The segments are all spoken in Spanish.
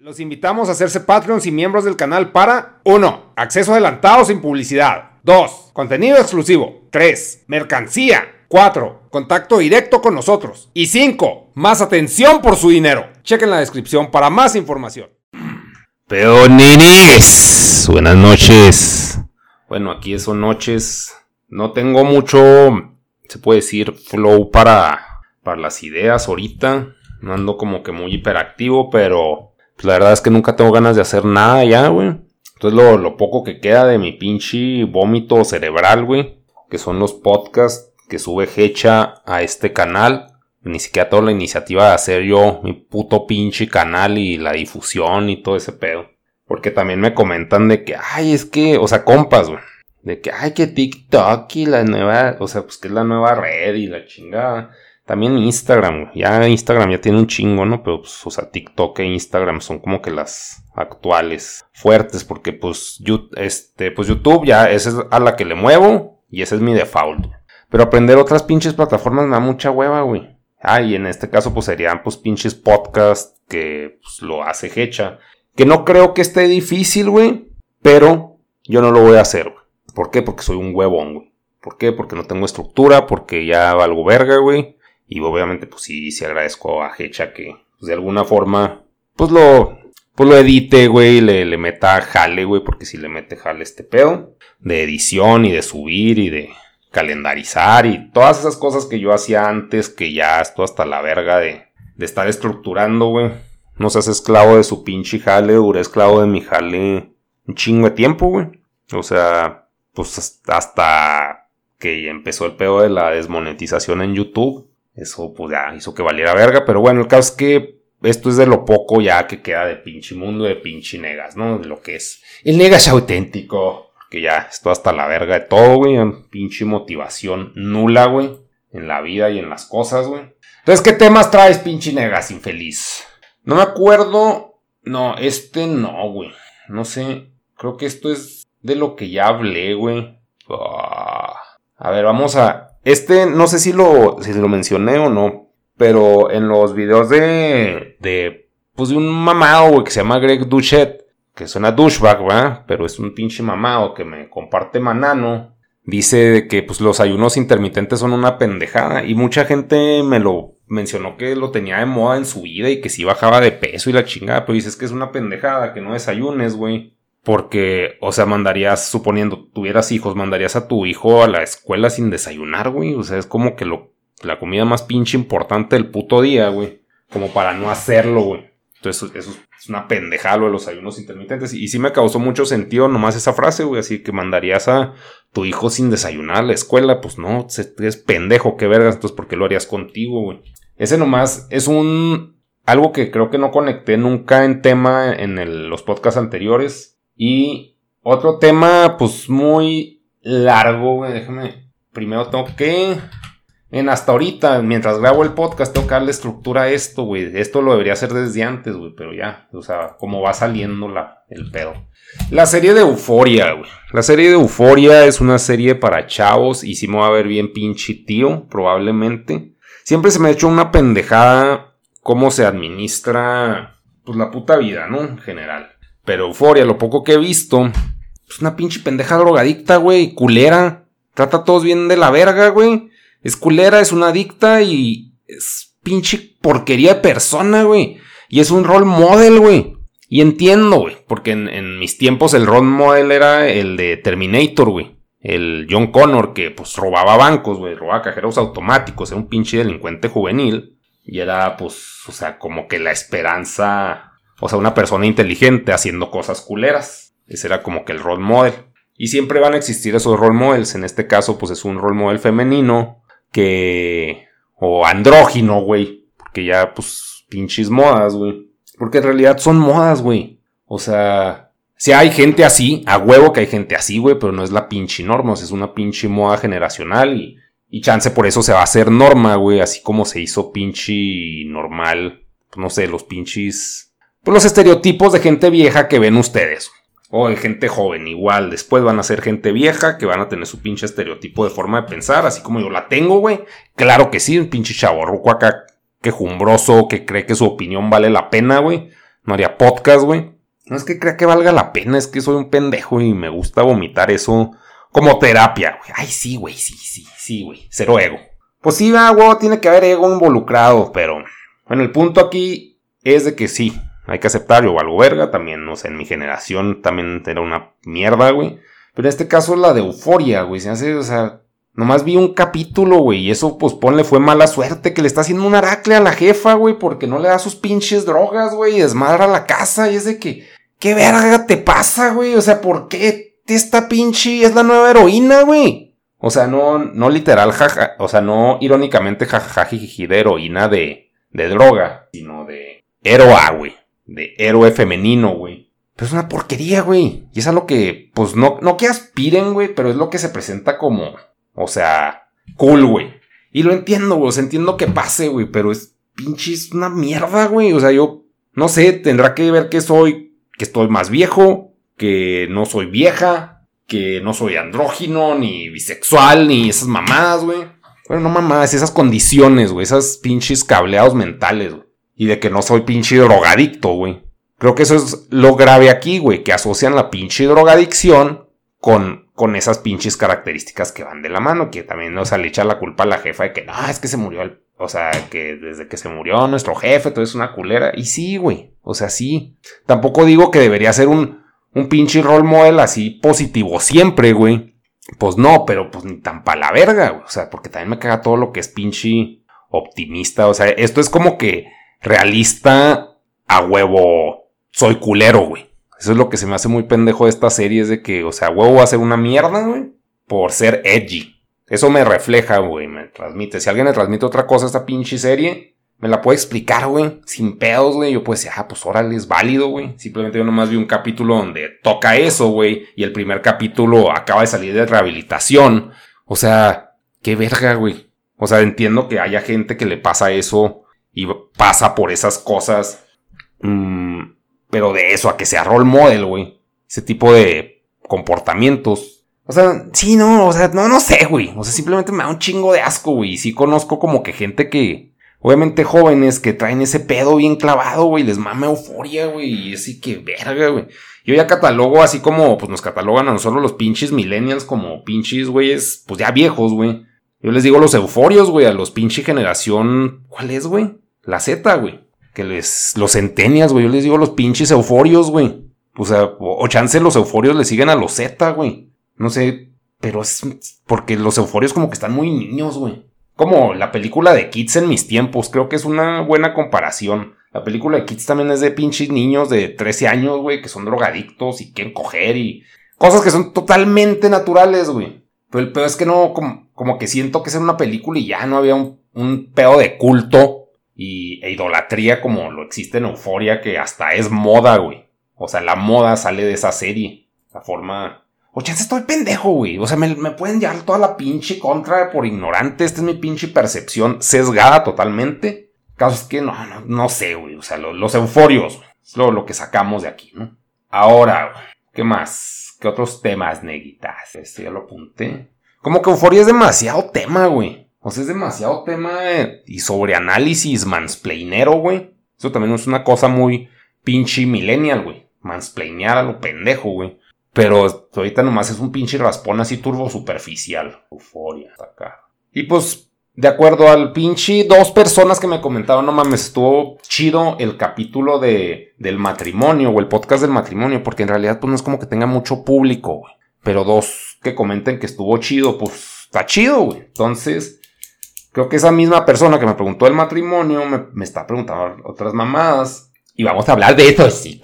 Los invitamos a hacerse Patreons y miembros del canal para 1. Acceso adelantado sin publicidad. 2. Contenido exclusivo. 3. Mercancía. 4. Contacto directo con nosotros. Y 5. Más atención por su dinero. Chequen la descripción para más información. Peonines, buenas noches. Bueno, aquí son noches. No tengo mucho, se puede decir, flow para, para las ideas ahorita. No ando como que muy hiperactivo, pero pues, la verdad es que nunca tengo ganas de hacer nada ya, güey. Entonces lo, lo poco que queda de mi pinche vómito cerebral, güey, que son los podcasts que sube Hecha a este canal. Ni siquiera toda la iniciativa de hacer yo mi puto pinche canal y la difusión y todo ese pedo. Porque también me comentan de que, ay, es que, o sea, compas, güey. De que, ay, que TikTok y la nueva, o sea, pues que es la nueva red y la chingada. También Instagram. Ya Instagram ya tiene un chingo, ¿no? Pero, pues, o sea, TikTok e Instagram son como que las actuales fuertes. Porque, pues, este, pues YouTube ya, esa es a la que le muevo y ese es mi default. Pero aprender otras pinches plataformas me da mucha hueva, güey. Ah, y en este caso, pues serían, pues, pinches podcasts que pues, lo hace Hecha. Que no creo que esté difícil, güey. Pero yo no lo voy a hacer, güey. ¿Por qué? Porque soy un huevón, güey. ¿Por qué? Porque no tengo estructura, porque ya valgo verga, güey. Y obviamente, pues sí, sí agradezco a Hecha que pues, de alguna forma, pues lo, pues lo edite, güey, le, le meta jale, güey, porque si le mete jale este pedo de edición y de subir y de calendarizar y todas esas cosas que yo hacía antes, que ya estoy hasta la verga de, de estar estructurando, güey. No seas esclavo de su pinche jale, duré esclavo de mi jale un chingo de tiempo, güey. O sea, pues hasta que empezó el pedo de la desmonetización en YouTube. Eso pues ya hizo que valiera verga. Pero bueno, el caso es que esto es de lo poco ya que queda de pinche mundo, de pinche negas, ¿no? De lo que es. El negas auténtico. Que ya esto hasta la verga de todo, güey. Pinche motivación nula, güey. En la vida y en las cosas, güey. Entonces, ¿qué temas traes, pinche negas infeliz? No me acuerdo. No, este no, güey. No sé. Creo que esto es de lo que ya hablé, güey. Ah. A ver, vamos a. Este, no sé si lo, si lo mencioné o no. Pero en los videos de. de. Pues de un mamado, güey, que se llama Greg Duchet. Que suena douchebag, ¿verdad? Pero es un pinche mamado que me comparte manano. Dice que pues los ayunos intermitentes son una pendejada. Y mucha gente me lo mencionó que lo tenía de moda en su vida y que sí bajaba de peso y la chingada, pero dices que es una pendejada, que no desayunes, güey. Porque, o sea, mandarías, suponiendo tuvieras hijos, mandarías a tu hijo a la escuela sin desayunar, güey. O sea, es como que lo, la comida más pinche importante del puto día, güey. Como para no hacerlo, güey. Entonces, eso es una pendejada lo de los ayunos intermitentes. Y, sí me causó mucho sentido nomás esa frase, güey. Así que mandarías a tu hijo sin desayunar a la escuela. Pues no, es pendejo, qué vergas. Entonces, ¿por qué lo harías contigo, güey? Ese nomás es un. Algo que creo que no conecté nunca en tema en los podcasts anteriores. Y otro tema, pues muy largo, güey. Déjame. Primero tengo que. En hasta ahorita, mientras grabo el podcast, tengo que darle estructura a esto, güey. Esto lo debería hacer desde antes, güey. Pero ya, o sea, como va saliendo la, el pedo. La serie de Euforia, güey. La serie de Euforia es una serie para chavos y si me va a ver bien pinche tío, probablemente. Siempre se me ha hecho una pendejada cómo se administra pues la puta vida, ¿no? En general. Pero Euforia, lo poco que he visto, es una pinche pendeja drogadicta, güey, culera. Trata a todos bien de la verga, güey. Es culera, es una adicta y es pinche porquería de persona, güey. Y es un role model, güey. Y entiendo, güey, porque en, en, mis tiempos el role model era el de Terminator, güey el John Connor que pues robaba bancos, güey, robaba cajeros automáticos, era un pinche delincuente juvenil y era pues, o sea, como que la esperanza, o sea, una persona inteligente haciendo cosas culeras. Ese era como que el role model. Y siempre van a existir esos role models, en este caso pues es un role model femenino que o andrógino, güey, porque ya pues pinches modas, güey. Porque en realidad son modas, güey. O sea, si hay gente así, a huevo que hay gente así, güey, pero no es la pinche norma, o sea, es una pinche moda generacional y, y chance por eso se va a hacer norma, güey, así como se hizo pinche normal, no sé, los pinches, pues los estereotipos de gente vieja que ven ustedes. O de gente joven, igual. Después van a ser gente vieja que van a tener su pinche estereotipo de forma de pensar, así como yo la tengo, güey. Claro que sí, un pinche chaborruco acá quejumbroso que cree que su opinión vale la pena, güey no haría podcast, güey. No es que crea que valga la pena, es que soy un pendejo y me gusta vomitar eso como terapia, güey. Ay, sí, güey, sí, sí, sí, güey. Cero ego. Pues sí, güey, tiene que haber ego involucrado, pero bueno, el punto aquí es de que sí, hay que aceptar, yo valgo verga, también, no sé, en mi generación también era una mierda, güey. Pero en este caso la de euforia, güey, se hace, o sea, nomás vi un capítulo, güey, y eso, pues ponle, fue mala suerte, que le está haciendo un aracle a la jefa, güey, porque no le da sus pinches drogas, güey, y desmadra la casa, y es de que, ¿qué verga te pasa, güey? O sea, ¿por qué esta pinche es la nueva heroína, güey? O sea, no, no literal, jaja, o sea, no irónicamente jajajiji de heroína de, de droga, sino de héroa, güey de héroe femenino, güey. Pero es una porquería, güey. Y es algo que, pues no, no que aspiren, güey, pero es lo que se presenta como, o sea, cool, güey. Y lo entiendo, güey, o entiendo que pase, güey, pero es pinche, es una mierda, güey. O sea, yo, no sé, tendrá que ver que soy, que estoy más viejo, que no soy vieja, que no soy andrógino, ni bisexual, ni esas mamadas, güey. Bueno, no mamadas, esas condiciones, güey, esas pinches cableados mentales, güey y de que no soy pinche drogadicto, güey. Creo que eso es lo grave aquí, güey, que asocian la pinche drogadicción con, con esas pinches características que van de la mano, que también, o sea, le echa la culpa a la jefa de que, no, es que se murió el, o sea, que desde que se murió nuestro jefe, todo es una culera. Y sí, güey, o sea, sí. Tampoco digo que debería ser un, un pinche role model así positivo siempre, güey. Pues no, pero pues ni tan pa' la verga, güey. O sea, porque también me caga todo lo que es pinche optimista. O sea, esto es como que realista a huevo soy culero, güey. Eso es lo que se me hace muy pendejo de esta serie, es de que, o sea, huevo va a ser una mierda, güey, por ser edgy. Eso me refleja, güey, me transmite. Si alguien le transmite otra cosa a esta pinche serie, me la puede explicar, güey, sin pedos, güey. Yo puedo decir, ah, pues órale, es válido, güey. Simplemente yo nomás vi un capítulo donde toca eso, güey, y el primer capítulo acaba de salir de rehabilitación. O sea, qué verga, güey. O sea, entiendo que haya gente que le pasa eso y pasa por esas cosas. Mm, pero de eso a que sea role model, güey. Ese tipo de comportamientos. O sea, sí, no, o sea, no, no sé, güey. O sea, simplemente me da un chingo de asco, güey. Y sí conozco como que gente que, obviamente jóvenes que traen ese pedo bien clavado, güey. Les mame euforia, güey. Y así que verga, güey. Yo ya catalogo así como, pues nos catalogan a nosotros los pinches millennials como pinches, güeyes, pues ya viejos, güey. Yo les digo los euforios, güey, a los pinches generación. ¿Cuál es, güey? La Z, güey. Que les. Los centenias, güey. Yo les digo los pinches euforios, güey. O sea, o, chance los euforios le siguen a los Z, güey. No sé. Pero es. Porque los euforios como que están muy niños, güey. Como la película de Kids en mis tiempos. Creo que es una buena comparación. La película de Kids también es de pinches niños de 13 años, güey, que son drogadictos y quieren coger y. Cosas que son totalmente naturales, güey. Pero el peor es que no, como, como que siento que es una película y ya no había un, un pedo de culto y, e idolatría como lo existe en Euforia, que hasta es moda, güey. O sea, la moda sale de esa serie. La forma. O estoy pendejo, güey. O sea, me, pueden llevar toda la pinche contra por ignorante. Esta es mi pinche percepción sesgada totalmente. Caso es que no, no, no sé, güey. O sea, los euforios, Es lo, lo, que sacamos de aquí, ¿no? Ahora, ¿qué más? ¿Qué otros temas, neguitas? Este ya lo apunté. Como que Euforia es demasiado tema, güey. O sea, es demasiado tema y sobre análisis mansplainero, güey. Eso también es una cosa muy pinche millennial, güey. Mansplainear a lo pendejo, güey. Pero ahorita nomás es un pinche raspón así turbo superficial. Euforia, acá. Y pues, de acuerdo al pinche dos personas que me comentaron, no mames, estuvo chido el capítulo de, del matrimonio o el podcast del matrimonio, porque en realidad pues no es como que tenga mucho público, güey. Pero dos que comenten que estuvo chido, pues está chido, güey. Entonces, creo que esa misma persona que me preguntó el matrimonio me, está preguntando otras mamadas. Y vamos a hablar de eso, sí,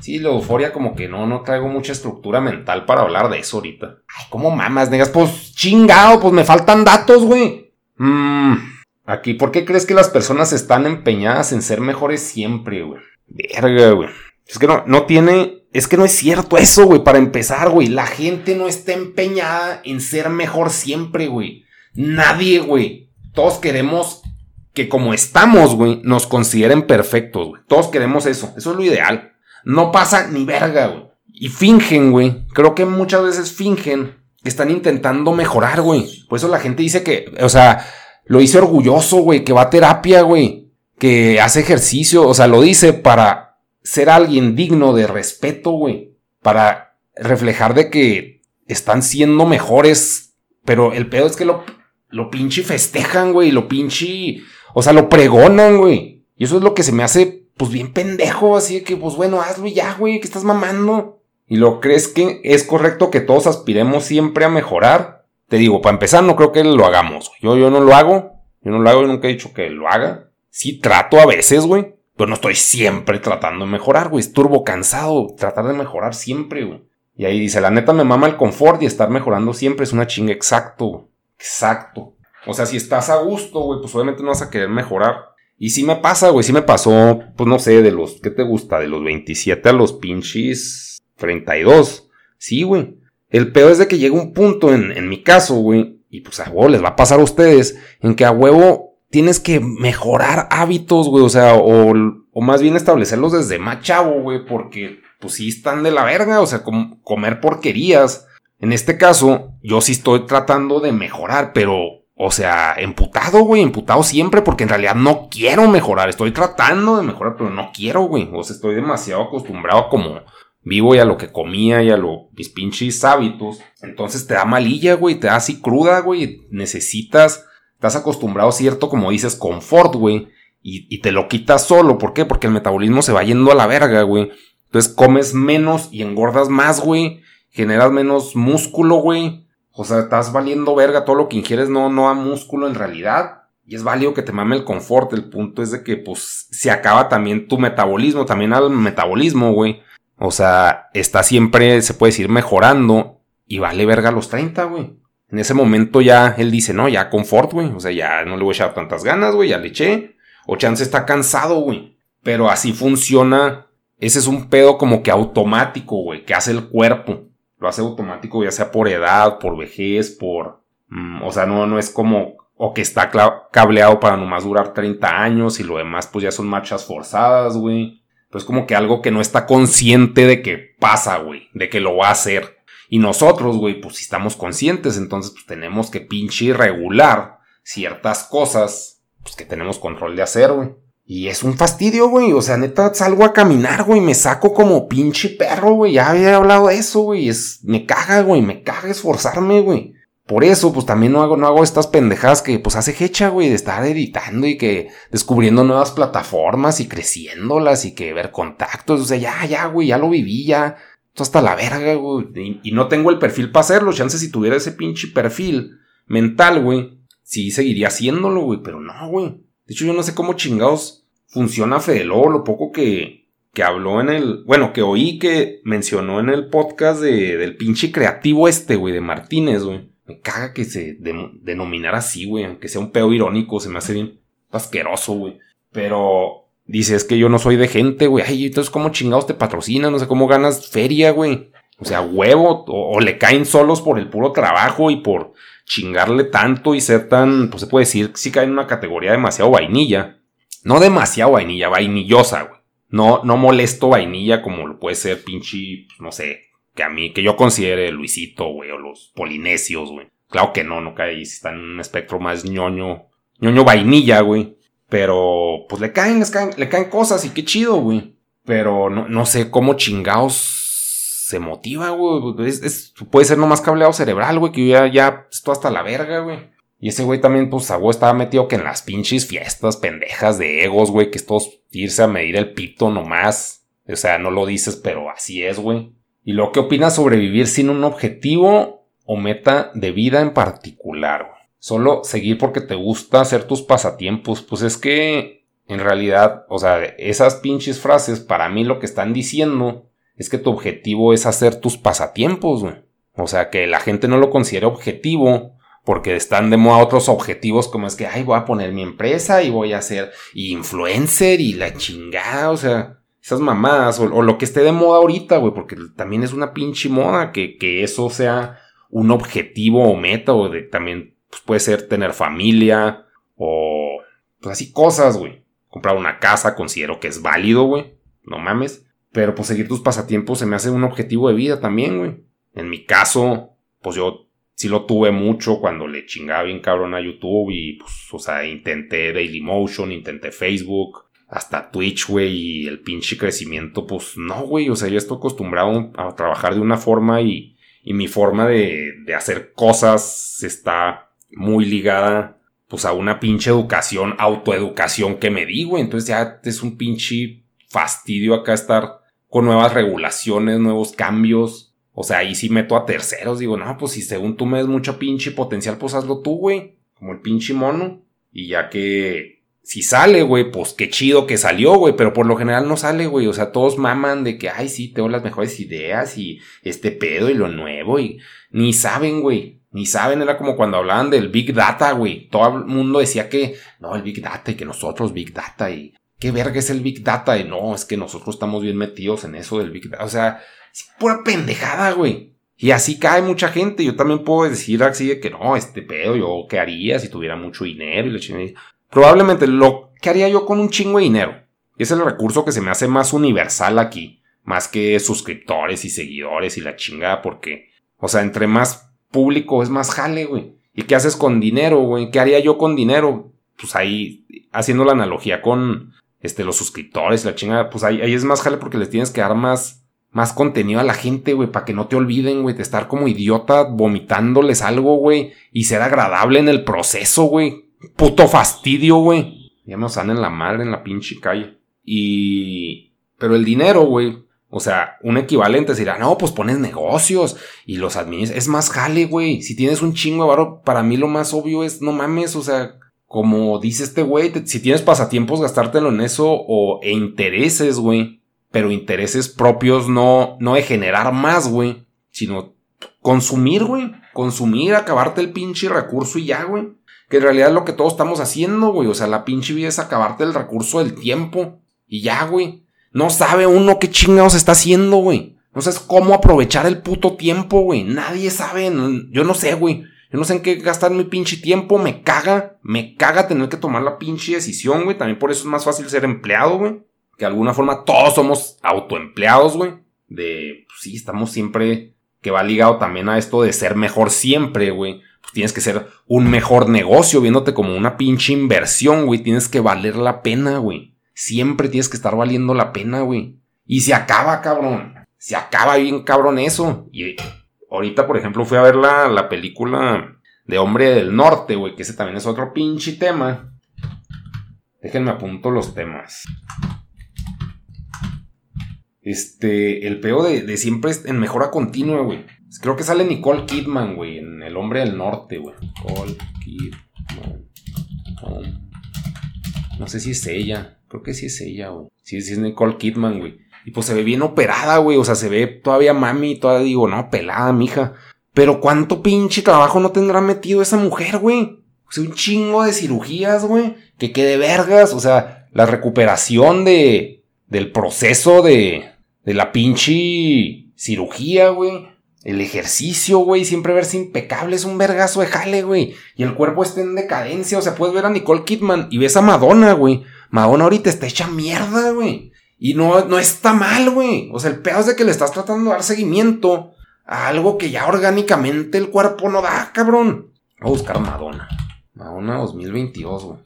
Sí, la euforia como que no, no traigo mucha estructura mental para hablar de eso ahorita. Ay, ¿cómo mamas, negas? Pues chingado, pues me faltan datos, güey. Mmm, aquí, ¿por qué crees que las personas están empeñadas en ser mejores siempre, güey? Verga, güey. Es que no, no tiene es que no es cierto eso, güey. Para empezar, güey. La gente no está empeñada en ser mejor siempre, güey. Nadie, güey. Todos queremos que como estamos, güey, nos consideren perfectos, güey. Todos queremos eso. Eso es lo ideal. No pasa ni verga, güey. Y fingen, güey. Creo que muchas veces fingen que están intentando mejorar, güey. Por eso la gente dice que, o sea, lo dice orgulloso, güey, que va a terapia, güey. Que hace ejercicio. O sea, lo dice para ser alguien digno de respeto, güey. Para reflejar de que están siendo mejores. Pero el pedo es que lo, lo pinche festejan, güey. Lo pinche. O sea, lo pregonan, güey. Y eso es lo que se me hace, pues bien pendejo. Así de que, pues bueno, hazlo ya, güey. Que estás mamando. Y lo crees que es correcto que todos aspiremos siempre a mejorar. Te digo, para empezar, no creo que lo hagamos. Yo, yo no lo hago. Yo no lo hago, yo nunca he dicho que lo haga. Sí trato a veces, güey. Pero no estoy siempre tratando de mejorar, güey. Es turbo cansado tratar de mejorar siempre, güey. Y ahí dice, la neta me mama el confort y estar mejorando siempre es una chinga exacto, Exacto. O sea, si estás a gusto, güey, pues obviamente no vas a querer mejorar. Y sí me pasa, güey, sí me pasó, pues no sé, de los, ¿qué te gusta? De los 27 a los pinches 32. Sí, güey. El peor es de que llega un punto en, en mi caso, güey, y pues a huevo les va a pasar a ustedes, en que a huevo tienes que mejorar hábitos, güey, o sea, o, o más bien establecerlos desde más chavo, güey, porque pues sí están de la verga, o sea, comer porquerías. En este caso, yo sí estoy tratando de mejorar, pero, o sea, emputado, güey, emputado siempre, porque en realidad no quiero mejorar, estoy tratando de mejorar, pero no quiero, güey, o sea, estoy demasiado acostumbrado a como vivo y a lo que comía y a lo, mis pinches hábitos. Entonces te da malilla, güey, te da así cruda, güey, necesitas, estás acostumbrado cierto, como dices, confort, güey. Y, y, te lo quitas solo. ¿Por qué? Porque el metabolismo se va yendo a la verga, güey. Entonces comes menos y engordas más, güey. Generas menos músculo, güey. O sea, estás valiendo verga. Todo lo que ingieres no, no da músculo en realidad. Y es válido que te mame el confort. El punto es de que, pues, se acaba también tu metabolismo. También al metabolismo, güey. O sea, está siempre, se puede decir, mejorando. Y vale verga los 30, güey. En ese momento ya él dice, no, ya confort, güey. O sea, ya no le voy a echar tantas ganas, güey. Ya le eché. O chance está cansado, güey. Pero así funciona ese es un pedo como que automático, güey, que hace el cuerpo. Lo hace automático, ya sea por edad, por vejez, por... Mm, o sea, no, no es como... O que está cableado para nomás durar 30 años y lo demás pues ya son marchas forzadas, güey. Pues como que algo que no está consciente de que pasa, güey, de que lo va a hacer. Y nosotros, güey, pues si estamos conscientes, entonces pues tenemos que pinche regular ciertas cosas, pues que tenemos control de hacer, güey. Y es un fastidio, güey. O sea, neta, salgo a caminar, güey. Me saco como pinche perro, güey. Ya había hablado de eso, güey. Es, me caga, güey. Me caga esforzarme, güey. Por eso, pues también no hago, no hago estas pendejadas que pues hace hecha, güey, de estar editando y que descubriendo nuevas plataformas y creciéndolas y que ver contactos. O sea, ya, ya, güey, ya lo viví, ya. Esto hasta la verga, güey. Y, y no tengo el perfil para hacerlo. Chances si tuviera ese pinche perfil mental, güey. Sí seguiría haciéndolo, güey. Pero no, güey. De hecho, yo no sé cómo chingados funciona Fede lo poco que, que habló en el, bueno, que oí que mencionó en el podcast de, del pinche creativo este, güey, de Martínez, güey. Me caga que se denominara así, güey, aunque sea un peo irónico, se me hace bien asqueroso, güey. Pero dice, es que yo no soy de gente, güey. Ay, entonces, ¿cómo chingados te patrocinan? No sé cómo ganas feria, güey. O sea, huevo, o, le caen solos por el puro trabajo y por chingarle tanto y ser tan, pues se puede decir, sí cae en una categoría demasiado vainilla. No demasiado vainilla, vainillosa, güey. No, no molesto vainilla como lo puede ser pinche, pues, no sé, que a mí, que yo considere Luisito, güey, o los polinesios, güey. Claro que no, no cae, está en un espectro más ñoño, ñoño vainilla, güey. Pero, pues le caen, caen, le caen cosas y qué chido, güey. Pero no, no sé cómo chingados se motiva, güey. Es, puede ser nomás cableado cerebral, güey, que ya, ya estoy hasta la verga, güey. Y ese güey también, pues, a estaba metido que en las pinches fiestas pendejas de egos, güey, que es todos irse a medir el pito nomás. O sea, no lo dices, pero así es, güey. ¿Y lo que opinas sobre vivir sin un objetivo o meta de vida en particular? Solo seguir porque te gusta hacer tus pasatiempos. Pues es que, en realidad, o sea, esas pinches frases, para mí lo que están diciendo es que tu objetivo es hacer tus pasatiempos, güey. O sea, que la gente no lo considere objetivo porque están de moda otros objetivos como es que, ay, voy a poner mi empresa y voy a ser influencer y la chingada, o sea, esas mamadas, o, lo que esté de moda ahorita, güey, porque también es una pinche moda que, que eso sea un objetivo o meta, o de, también pues, puede ser tener familia, o pues así cosas, güey. Comprar una casa, considero que es válido, güey, no mames. Pero pues seguir tus pasatiempos se me hace un objetivo de vida también, güey. En mi caso, pues yo sí lo tuve mucho cuando le chingaba bien cabrón a YouTube y pues, o sea, intenté Dailymotion, intenté Facebook, hasta Twitch, güey, y el pinche crecimiento, pues no, güey, o sea, yo estoy acostumbrado a trabajar de una forma y, y mi forma de, de hacer cosas está muy ligada pues a una pinche educación, autoeducación que me di, güey. Entonces ya es un pinche fastidio acá estar con nuevas regulaciones, nuevos cambios. O sea, ahí sí meto a terceros. Digo, no, pues si según tú me des mucho pinche potencial, pues hazlo tú, güey. Como el pinche mono. Y ya que si sale, güey, pues qué chido que salió, güey, pero por lo general no sale, güey. O sea, todos maman de que, ay, sí, tengo las mejores ideas y este pedo y lo nuevo y ni saben, güey. Ni saben, era como cuando hablaban del Big Data, güey. Todo el mundo decía que, no, el Big Data y que nosotros Big Data y qué verga es el Big Data y no, es que nosotros estamos bien metidos en eso del Big Data. O sea, es pura pendejada, güey. Y así cae mucha gente. Yo también puedo decir así de que no, este pedo, yo qué haría si tuviera mucho dinero y le chingada. Probablemente lo que haría yo con un chingo de dinero. Y es el recurso que se me hace más universal aquí. Más que suscriptores y seguidores y la chingada porque, o sea, entre más público es más jale, güey. ¿Y qué haces con dinero, güey? ¿Qué haría yo con dinero? Pues ahí, haciendo la analogía con este, los suscriptores, la chingada, pues ahí, ahí es más jale porque les tienes que dar más, más contenido a la gente, güey, para que no te olviden, güey, de estar como idiota vomitándoles algo, güey, y ser agradable en el proceso, güey. Puto fastidio, güey. Ya nos dan en la madre en la pinche calle. Y... Pero el dinero, güey, o sea, un equivalente dirá, no, pues pones negocios y los administras. Es más jale, güey. Si tienes un chingo de varo, para mí lo más obvio es, no mames, o sea, como dice este güey, si tienes pasatiempos, gastártelo en eso o e intereses, güey. Pero intereses propios no, no de generar más, güey, sino consumir, güey. Consumir, acabarte el pinche recurso y ya, güey. Que en realidad es lo que todos estamos haciendo, güey. O sea, la pinche vida es acabarte el recurso del tiempo y ya, güey. No sabe uno qué chingados está haciendo, güey. No sabes cómo aprovechar el puto tiempo, güey. Nadie sabe. Yo no sé, güey. Yo no sé en qué gastar mi pinche tiempo. Me caga. Me caga tener que tomar la pinche decisión, güey. También por eso es más fácil ser empleado, güey. Que de alguna forma todos somos autoempleados, güey. De, pues sí, estamos siempre. Que va ligado también a esto de ser mejor siempre, güey. Pues tienes que ser un mejor negocio, viéndote como una pinche inversión, güey. Tienes que valer la pena, güey. Siempre tienes que estar valiendo la pena, güey. Y se acaba, cabrón. Se acaba bien, cabrón, eso. Y ahorita, por ejemplo, fui a ver la, la película de Hombre del Norte, güey, que ese también es otro pinche tema. Déjenme apunto los temas. Este, el peo de, siempre es en mejora continua, güey. Creo que sale Nicole Kidman, güey, en El Hombre del Norte, güey. Nicole Kidman. No sé si es ella. Creo que sí es ella, güey. Sí, sí es Nicole Kidman, güey. Y pues se ve bien operada, güey. O sea, se ve todavía mami. Todavía digo, no, pelada, mija. Pero cuánto pinche trabajo no tendrá metido esa mujer, güey. O sea, un chingo de cirugías, güey. Que quede vergas. O sea, la recuperación de. del proceso de. De la pinche cirugía, güey. El ejercicio, güey, siempre verse impecable es un vergazo de jale, güey. Y el cuerpo está en decadencia. O sea, puedes ver a Nicole Kidman y ves a Madonna, güey. Madonna ahorita está hecha mierda, güey. Y no, no está mal, güey. O sea, el pedo es de que le estás tratando de dar seguimiento a algo que ya orgánicamente el cuerpo no da, cabrón. Voy a buscar Madonna. Madonna 2022, güey.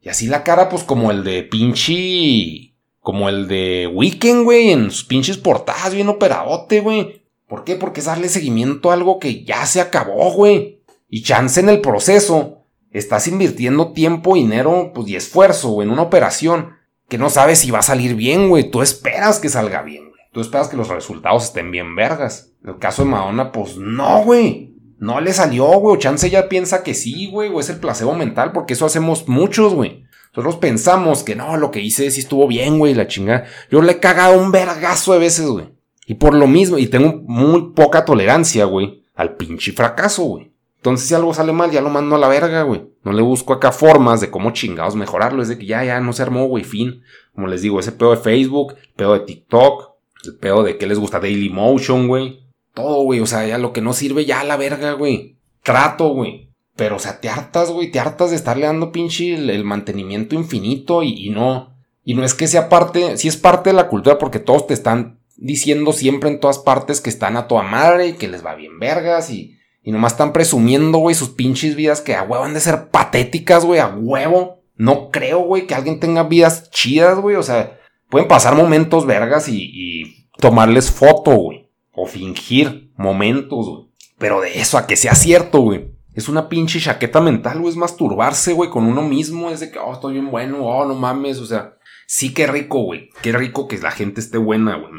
Y así la cara, pues como el de pinche. Como el de Weekend, güey. En sus pinches portadas, bien operadote, güey. ¿Por qué? Porque es darle seguimiento a algo que ya se acabó, güey. Y chance en el proceso estás invirtiendo tiempo, dinero pues, y esfuerzo en una operación que no sabes si va a salir bien, güey. Tú esperas que salga bien, güey. Tú esperas que los resultados estén bien vergas. En el caso de Madonna, pues no, güey. No le salió, güey. Chance ya piensa que sí, güey. O es el placebo mental, porque eso hacemos muchos, güey. Nosotros pensamos que no, lo que hice sí estuvo bien, güey, la chingada. Yo le he cagado un vergazo de veces, güey. Y por lo mismo, y tengo muy poca tolerancia, güey, al pinche fracaso, güey. Entonces, si algo sale mal, ya lo mando a la verga, güey. No le busco acá formas de cómo chingados mejorarlo. Es de que ya, ya no se armó, güey, fin. Como les digo, ese pedo de Facebook, el pedo de TikTok, el pedo de que les gusta Daily Motion, güey. Todo, güey. O sea, ya lo que no sirve, ya a la verga, güey. Trato, güey. Pero, o sea, te hartas, güey. Te hartas de estarle dando pinche el, mantenimiento infinito y, no. Y no es que sea parte, sí es parte de la cultura porque todos te están diciendo siempre en todas partes que están a toda madre y que les va bien vergas y y nomás están presumiendo, güey, sus pinches vidas que a huevo han de ser patéticas, güey, a huevo. no creo, güey, que alguien tenga vidas chidas, güey. O sea, pueden pasar momentos vergas y, y tomarles foto, güey. O fingir momentos, güey. Pero de eso a que sea cierto, güey. Es una pinche chaqueta mental, güey. Es masturbarse, güey, con uno mismo. Es de que, oh, estoy bien bueno, oh, no mames. O sea, sí, qué rico, güey. Qué rico que la gente esté buena, güey.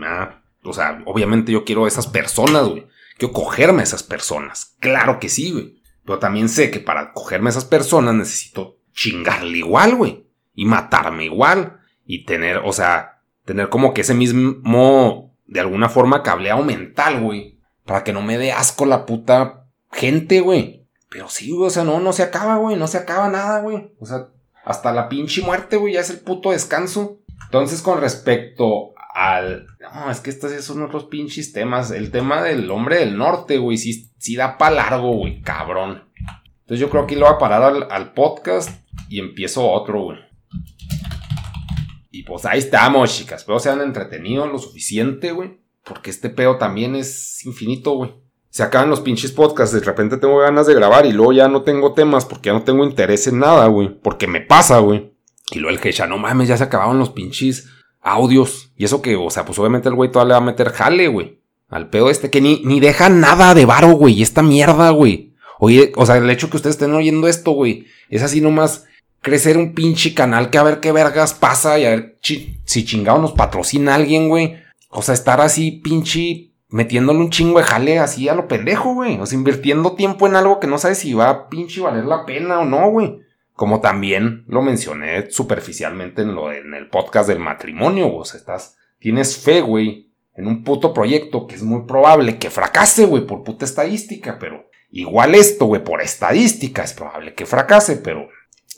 O sea, obviamente yo quiero a esas personas, güey. Quiero cogerme a esas personas. Claro que sí, güey. Pero también sé que para cogerme a esas personas necesito chingarle igual, güey. Y matarme igual. Y tener, o sea, tener como que ese mismo, de alguna forma, cableado mental, güey. Para que no me dé asco la puta gente, güey. Pero sí, güey, o sea, no, no se acaba, güey. No se acaba nada, güey. O sea, hasta la pinche muerte, güey, ya es el puto descanso. Entonces, con respecto al. No, es que estos son otros pinches temas. El tema del hombre del norte, güey, sí, sí da pa' largo, güey, cabrón. Entonces yo creo que lo voy a parar al, podcast y empiezo otro, güey. Y pues ahí estamos, chicas. Espero sean entretenidos lo suficiente, güey. Porque este pedo también es infinito, güey. Se acaban los pinches podcasts. De repente tengo ganas de grabar y luego ya no tengo temas porque ya no tengo interés en nada, güey. Porque me pasa, güey. Y luego el que ya no mames, ya se acabaron los pinches audios. Y eso que, o sea, pues obviamente el güey todavía le va a meter jale, güey. Al pedo este que ni, ni deja nada de varo, güey. Y esta mierda, güey. Oye, o sea, el hecho que ustedes estén oyendo esto, güey. Es así nomás crecer un pinche canal que a ver qué vergas pasa y a ver si chingado nos patrocina alguien, güey. O sea, estar así pinche metiéndole un chingo de jale así a lo pendejo, güey. O sea, invirtiendo tiempo en algo que no sabes si va a pinche valer la pena o no, güey. Como también lo mencioné superficialmente en, lo, en el podcast del matrimonio, o sea, estás, tienes fe, güey, en un puto proyecto que es muy probable que fracase, güey, por puta estadística, pero igual esto, güey, por estadística es probable que fracase, pero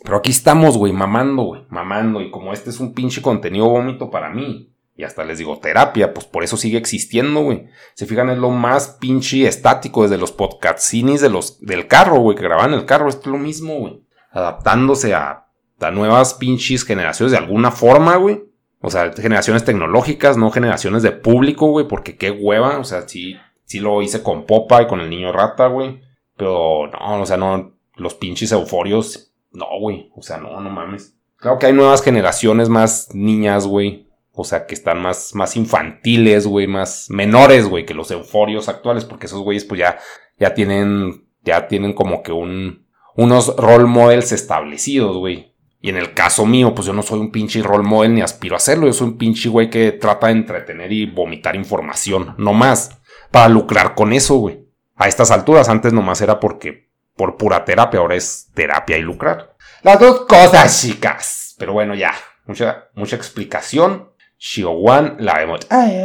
pero aquí estamos, güey, mamando, güey, mamando. Y como este es un pinche contenido vómito para mí, y hasta les digo terapia, pues por eso sigue existiendo, güey. Se fijan, es lo más pinche estático desde los podcastinis de los, del carro, güey, que graban el carro. Esto es lo mismo, güey. Adaptándose a, a nuevas pinches generaciones de alguna forma, güey. O sea, generaciones tecnológicas, no generaciones de público, güey, porque qué hueva. O sea, sí, sí lo hice con Popa y con el niño rata, güey. Pero no, o sea, no, los pinches euforios no, güey. O sea, no, no mames. Claro que hay nuevas generaciones más niñas, güey. O sea, que están más, más infantiles, güey, más menores, güey, que los euforios actuales, porque esos güeyes, pues ya, ya tienen, ya tienen como que un, unos role models establecidos, güey. Y en el caso mío, pues yo no soy un pinche role model ni aspiro a hacerlo. Yo soy un pinche güey que trata de entretener y vomitar información, no más. Para lucrar con eso, güey. A estas alturas, antes nomás era porque por pura terapia, ahora es terapia y lucrar. Las dos cosas, chicas. Pero bueno, ya. Mucha, mucha explicación. She won la remote. Ay,